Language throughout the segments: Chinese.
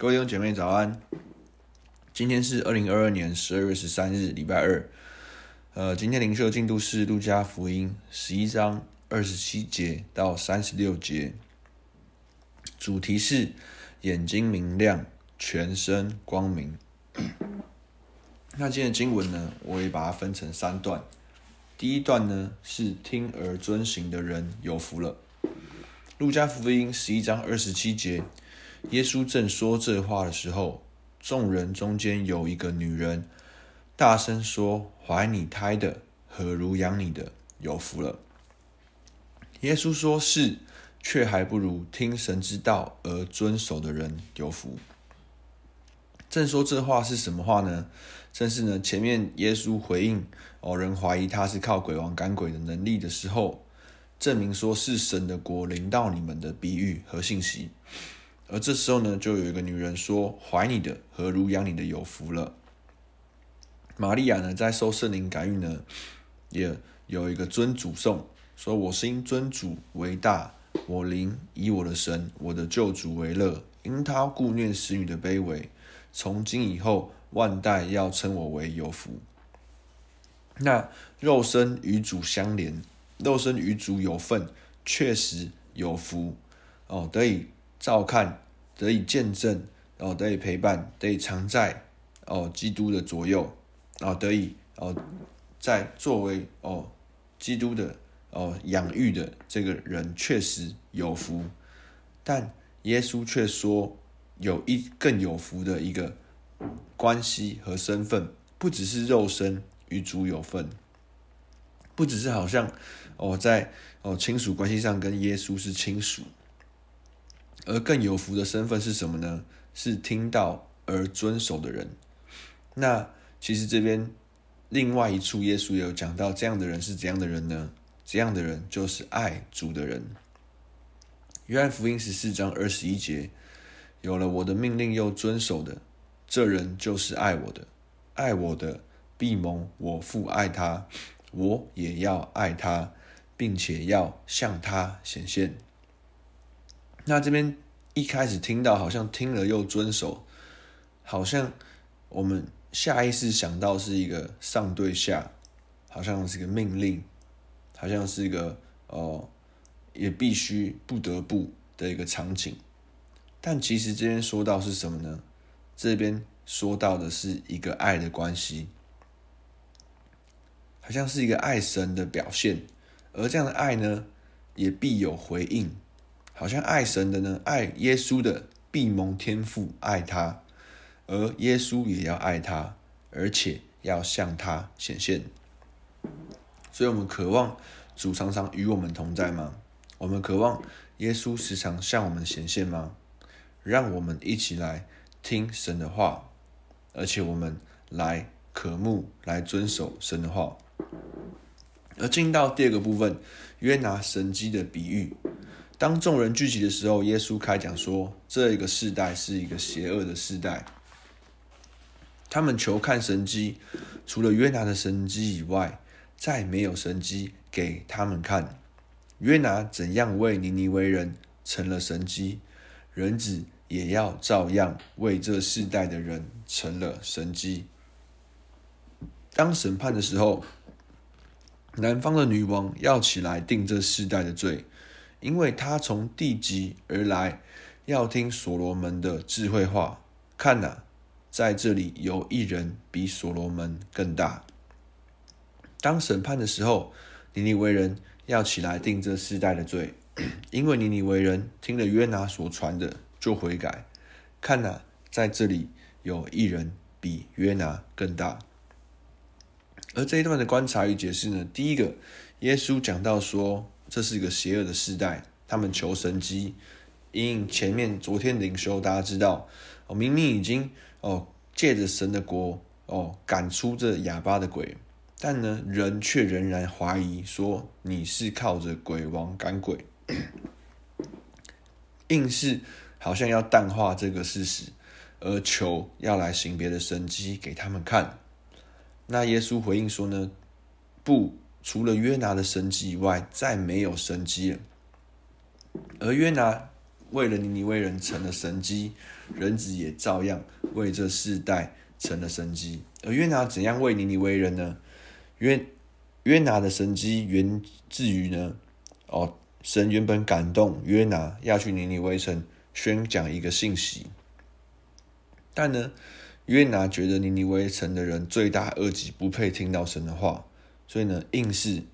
各位弟兄姐妹早安，今天是二零二二年十二月十三日，礼拜二。呃，今天灵修进度是路加福音十一章二十七节到三十六节，主题是眼睛明亮，全身光明。那今天的经文呢，我也把它分成三段。第一段呢是听而遵行的人有福了。路加福音十一章二十七节。耶稣正说这话的时候，众人中间有一个女人，大声说：“怀你胎的和如养你的有福了。”耶稣说是，却还不如听神之道而遵守的人有福。正说这话是什么话呢？正是呢，前面耶稣回应哦，人怀疑他是靠鬼王赶鬼的能力的时候，证明说是神的国临到你们的比喻和信息。而这时候呢，就有一个女人说：“怀你的和乳养你的有福了。”玛利亚呢，在受圣灵感孕呢，也有一个尊主颂，说：“我是因尊主为大，我灵以我的神，我的救主为乐，因他顾念使女的卑微，从今以后万代要称我为有福。”那肉身与主相连，肉身与主有份，确实有福哦，得以。照看，得以见证，哦，得以陪伴，得以常在哦，基督的左右，哦，得以哦，在作为哦，基督的哦养育的这个人确实有福，但耶稣却说有一更有福的一个关系和身份，不只是肉身与主有份，不只是好像哦在哦亲属关系上跟耶稣是亲属。而更有福的身份是什么呢？是听到而遵守的人。那其实这边另外一处，耶稣也有讲到，这样的人是怎样的人呢？这样的人就是爱主的人。约翰福音十四章二十一节，有了我的命令又遵守的，这人就是爱我的。爱我的，必蒙我父爱他，我也要爱他，并且要向他显现。那这边一开始听到，好像听了又遵守，好像我们下意识想到是一个上对下，好像是一个命令，好像是一个哦，也必须不得不的一个场景。但其实这边说到是什么呢？这边说到的是一个爱的关系，好像是一个爱神的表现，而这样的爱呢，也必有回应。好像爱神的呢，爱耶稣的必蒙天父爱他，而耶稣也要爱他，而且要向他显现。所以，我们渴望主常常与我们同在吗？我们渴望耶稣时常向我们显现吗？让我们一起来听神的话，而且我们来渴慕、来遵守神的话。而进到第二个部分，约拿神迹的比喻。当众人聚集的时候，耶稣开讲说：“这一个世代是一个邪恶的世代，他们求看神迹，除了约拿的神迹以外，再没有神迹给他们看。约拿怎样为尼尼微人成了神迹，人子也要照样为这世代的人成了神迹。当审判的时候，南方的女王要起来定这世代的罪。”因为他从地极而来，要听所罗门的智慧话。看哪，在这里有一人比所罗门更大。当审判的时候，尼尼微人要起来定这世代的罪，因为尼尼微人听了约拿所传的就悔改。看哪，在这里有一人比约拿更大。而这一段的观察与解释呢，第一个，耶稣讲到说。这是一个邪恶的世代，他们求神迹。因前面昨天灵修，大家知道，哦，明明已经哦借着神的国哦赶出这哑巴的鬼，但呢人却仍然怀疑说你是靠着鬼王赶鬼，硬是好像要淡化这个事实，而求要来行别的神迹给他们看。那耶稣回应说呢，不。除了约拿的神迹以外，再没有神迹了。而约拿为了尼尼微人成了神迹，人子也照样为这世代成了神迹。而约拿怎样为尼尼微人呢？约约拿的神迹源自于呢，哦，神原本感动约拿要去尼尼微城宣讲一个信息，但呢，约拿觉得尼尼微城的人罪大恶极，不配听到神的话，所以呢，硬是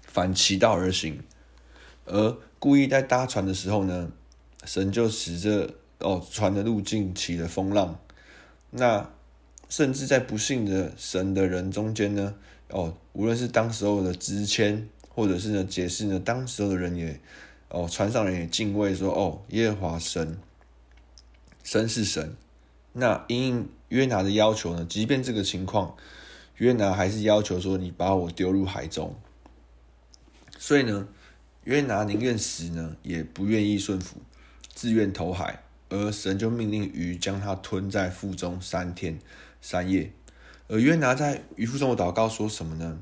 反其道而行，而故意在搭船的时候呢，神就使这哦船的路径起了风浪，那。甚至在不信的神的人中间呢，哦，无论是当时候的支签，或者是呢解释呢，当时候的人也，哦，船上人也敬畏说，哦，耶和华神，神是神。那因应约拿的要求呢，即便这个情况，约拿还是要求说，你把我丢入海中。所以呢，约拿宁愿死呢，也不愿意顺服，自愿投海，而神就命令鱼将他吞在腹中三天。三夜，而约拿在鱼腹中的祷告说什么呢？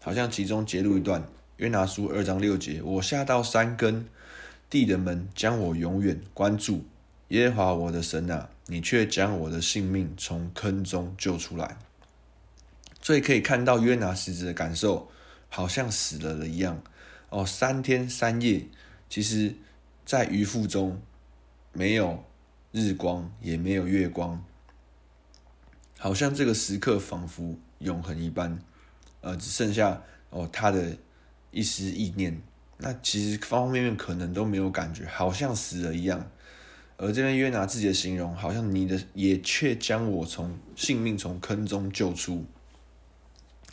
好像其中节录一段，约拿书二章六节：我下到山根，地的门将我永远关住。耶和华我的神啊，你却将我的性命从坑中救出来。所以可以看到约拿实质的感受，好像死了了一样。哦，三天三夜，其实在鱼腹中没有日光，也没有月光。好像这个时刻仿佛永恒一般，呃，只剩下哦他的一丝意念，那其实方方面面可能都没有感觉，好像死了一样。而这边约拿自己的形容，好像你的也却将我从性命从坑中救出。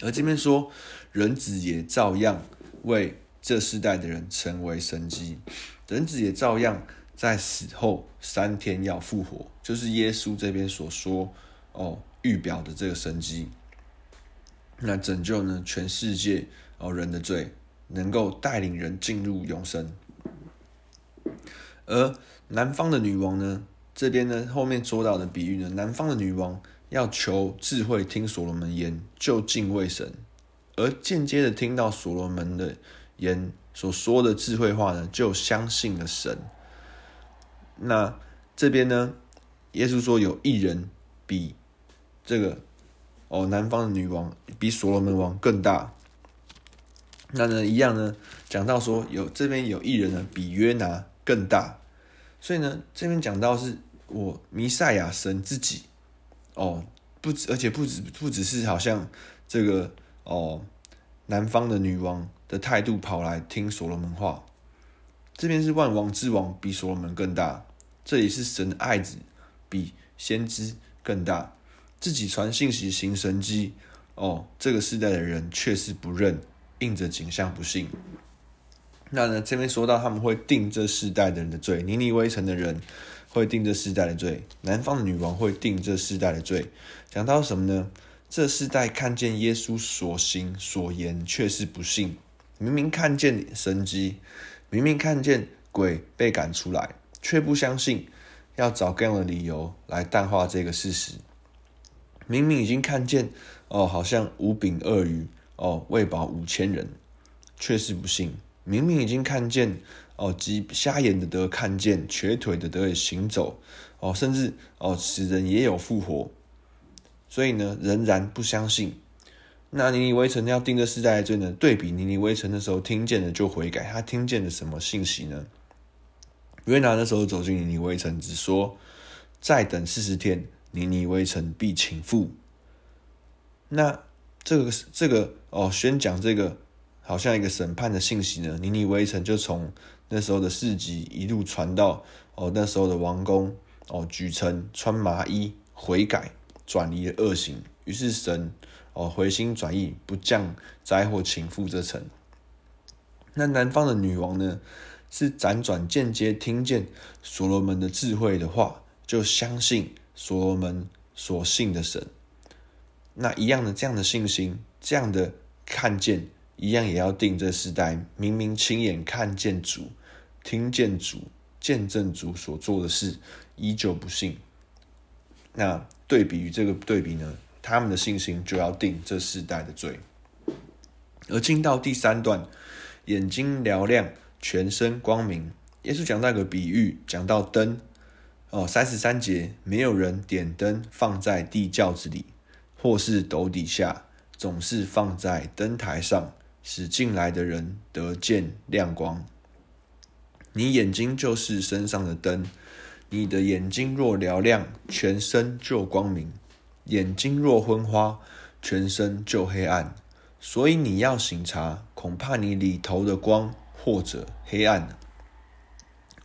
而这边说人子也照样为这世代的人成为神机，人子也照样在死后三天要复活，就是耶稣这边所说哦。预表的这个神机，那拯救呢全世界哦人的罪，能够带领人进入永生。而南方的女王呢，这边呢后面说到的比喻呢，南方的女王要求智慧听所罗门言，就敬畏神；而间接的听到所罗门的言所说的智慧话呢，就相信了神。那这边呢，耶稣说有一人比。这个哦，南方的女王比所罗门王更大。那呢，一样呢，讲到说有这边有一人呢，比约拿更大。所以呢，这边讲到是我弥赛亚神自己哦，不止，而且不止不只是好像这个哦，南方的女王的态度跑来听所罗门话。这边是万王之王比所罗门更大，这里是神的爱子比先知更大。自己传信息行神迹，哦，这个世代的人却是不认，硬着颈项不信。那呢，这边说到他们会定这世代的人的罪，尼尼微城的人会定这世代的罪，南方的女王会定这世代的罪。讲到什么呢？这世代看见耶稣所行所言，却是不信。明明看见神迹，明明看见鬼被赶出来，却不相信，要找各样的理由来淡化这个事实。明明已经看见，哦，好像五饼二鱼，哦，喂饱五千人，却是不信。明明已经看见，哦，即瞎眼的得看见，瘸腿的得以行走，哦，甚至哦，死人也有复活，所以呢，仍然不相信。那尼尼微城要定这世代的罪呢？对比尼尼微城的时候听见了就悔改，他听见了什么信息呢？约拿那时候走进尼尼微城，只说再等四十天。尼尼微城必倾覆。那这个这个哦，宣讲这个好像一个审判的信息呢。尼尼微城就从那时候的市集一路传到哦那时候的王宫哦，举城穿麻衣悔改转离了恶行。于是神哦回心转意，不降灾祸倾覆这城。那南方的女王呢，是辗转间接听见所罗门的智慧的话，就相信。所罗门所信的神，那一样的这样的信心，这样的看见，一样也要定这世代。明明亲眼看见主，听见主，见证主所做的事，依旧不信。那对比于这个对比呢，他们的信心就要定这世代的罪。而进到第三段，眼睛嘹亮，全身光明。耶稣讲到一个比喻，讲到灯。哦，三十三节，没有人点灯放在地窖子里，或是斗底下，总是放在灯台上，使进来的人得见亮光。你眼睛就是身上的灯，你的眼睛若嘹亮，全身就光明；眼睛若昏花，全身就黑暗。所以你要省察，恐怕你里头的光或者黑暗。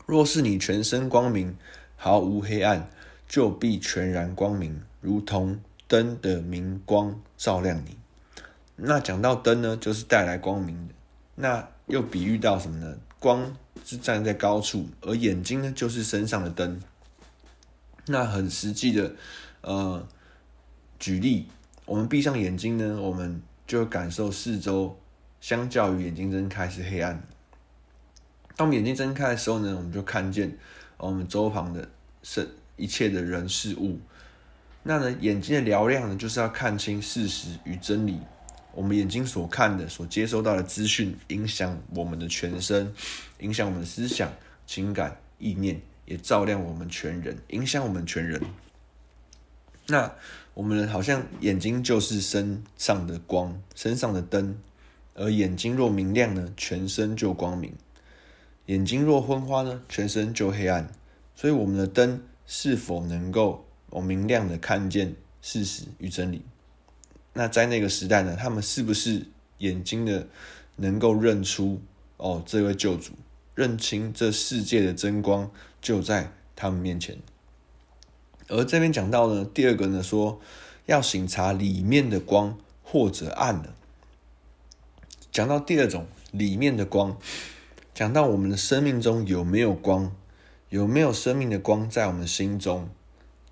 若是你全身光明，毫无黑暗，就必全然光明，如同灯的明光照亮你。那讲到灯呢，就是带来光明的。那又比喻到什么呢？光是站在高处，而眼睛呢，就是身上的灯。那很实际的，呃，举例，我们闭上眼睛呢，我们就感受四周，相较于眼睛睁开是黑暗。当眼睛睁开的时候呢，我们就看见我们周旁的是一切的人事物。那呢，眼睛的嘹亮呢，就是要看清事实与真理。我们眼睛所看的、所接收到的资讯，影响我们的全身，影响我们的思想、情感、意念，也照亮我们全人，影响我们全人。那我们好像眼睛就是身上的光，身上的灯，而眼睛若明亮呢，全身就光明；眼睛若昏花呢，全身就黑暗。所以，我们的灯是否能够明亮的看见事实与真理？那在那个时代呢，他们是不是眼睛的能够认出哦这位救主，认清这世界的真光就在他们面前？而这边讲到呢，第二个呢说要省察里面的光或者暗了。讲到第二种里面的光，讲到我们的生命中有没有光，有没有生命的光在我们心中？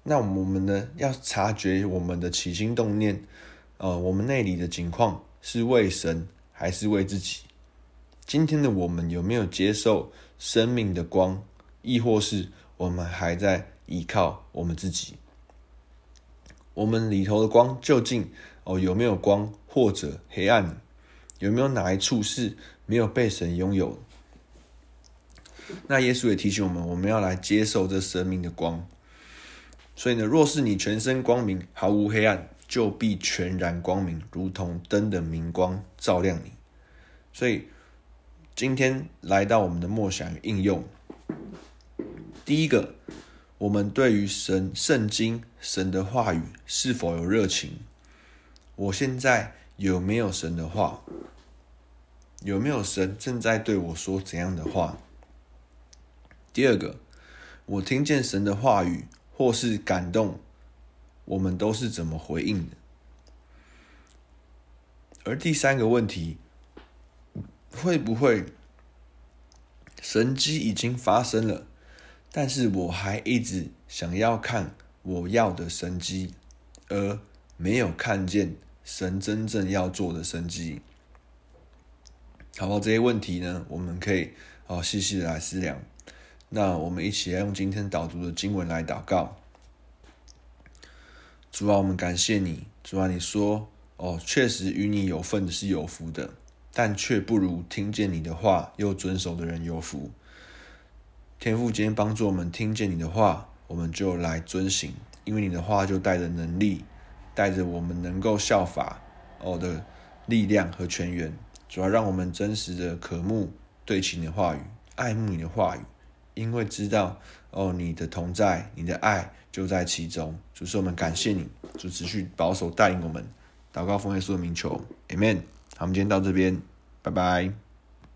那我们呢要察觉我们的起心动念。呃，我们内里的景况是为神还是为自己？今天的我们有没有接受生命的光，亦或是我们还在依靠我们自己？我们里头的光究竟哦有没有光，或者黑暗？有没有哪一处是没有被神拥有？那耶稣也提醒我们，我们要来接受这生命的光。所以呢，若是你全身光明，毫无黑暗。就必全然光明，如同灯的明光照亮你。所以今天来到我们的默想应用，第一个，我们对于神圣经、神的话语是否有热情？我现在有没有神的话？有没有神正在对我说怎样的话？第二个，我听见神的话语或是感动。我们都是怎么回应的？而第三个问题，会不会神迹已经发生了，但是我还一直想要看我要的神迹，而没有看见神真正要做的神迹？好吧，这些问题呢，我们可以好细细的来思量。那我们一起来用今天导读的经文来祷告。主啊，我们感谢你。主啊，你说哦，确实与你有份的是有福的，但却不如听见你的话又遵守的人有福。天父，今天帮助我们听见你的话，我们就来遵行，因为你的话就带着能力，带着我们能够效法哦的力量和泉源。主啊，让我们真实的渴慕对齐你的话语，爱慕你的话语。因为知道哦，你的同在，你的爱就在其中。主，是我们感谢你，主持续保守带领我们。祷告奉耶稣的名求，Amen。好，我们今天到这边，拜拜。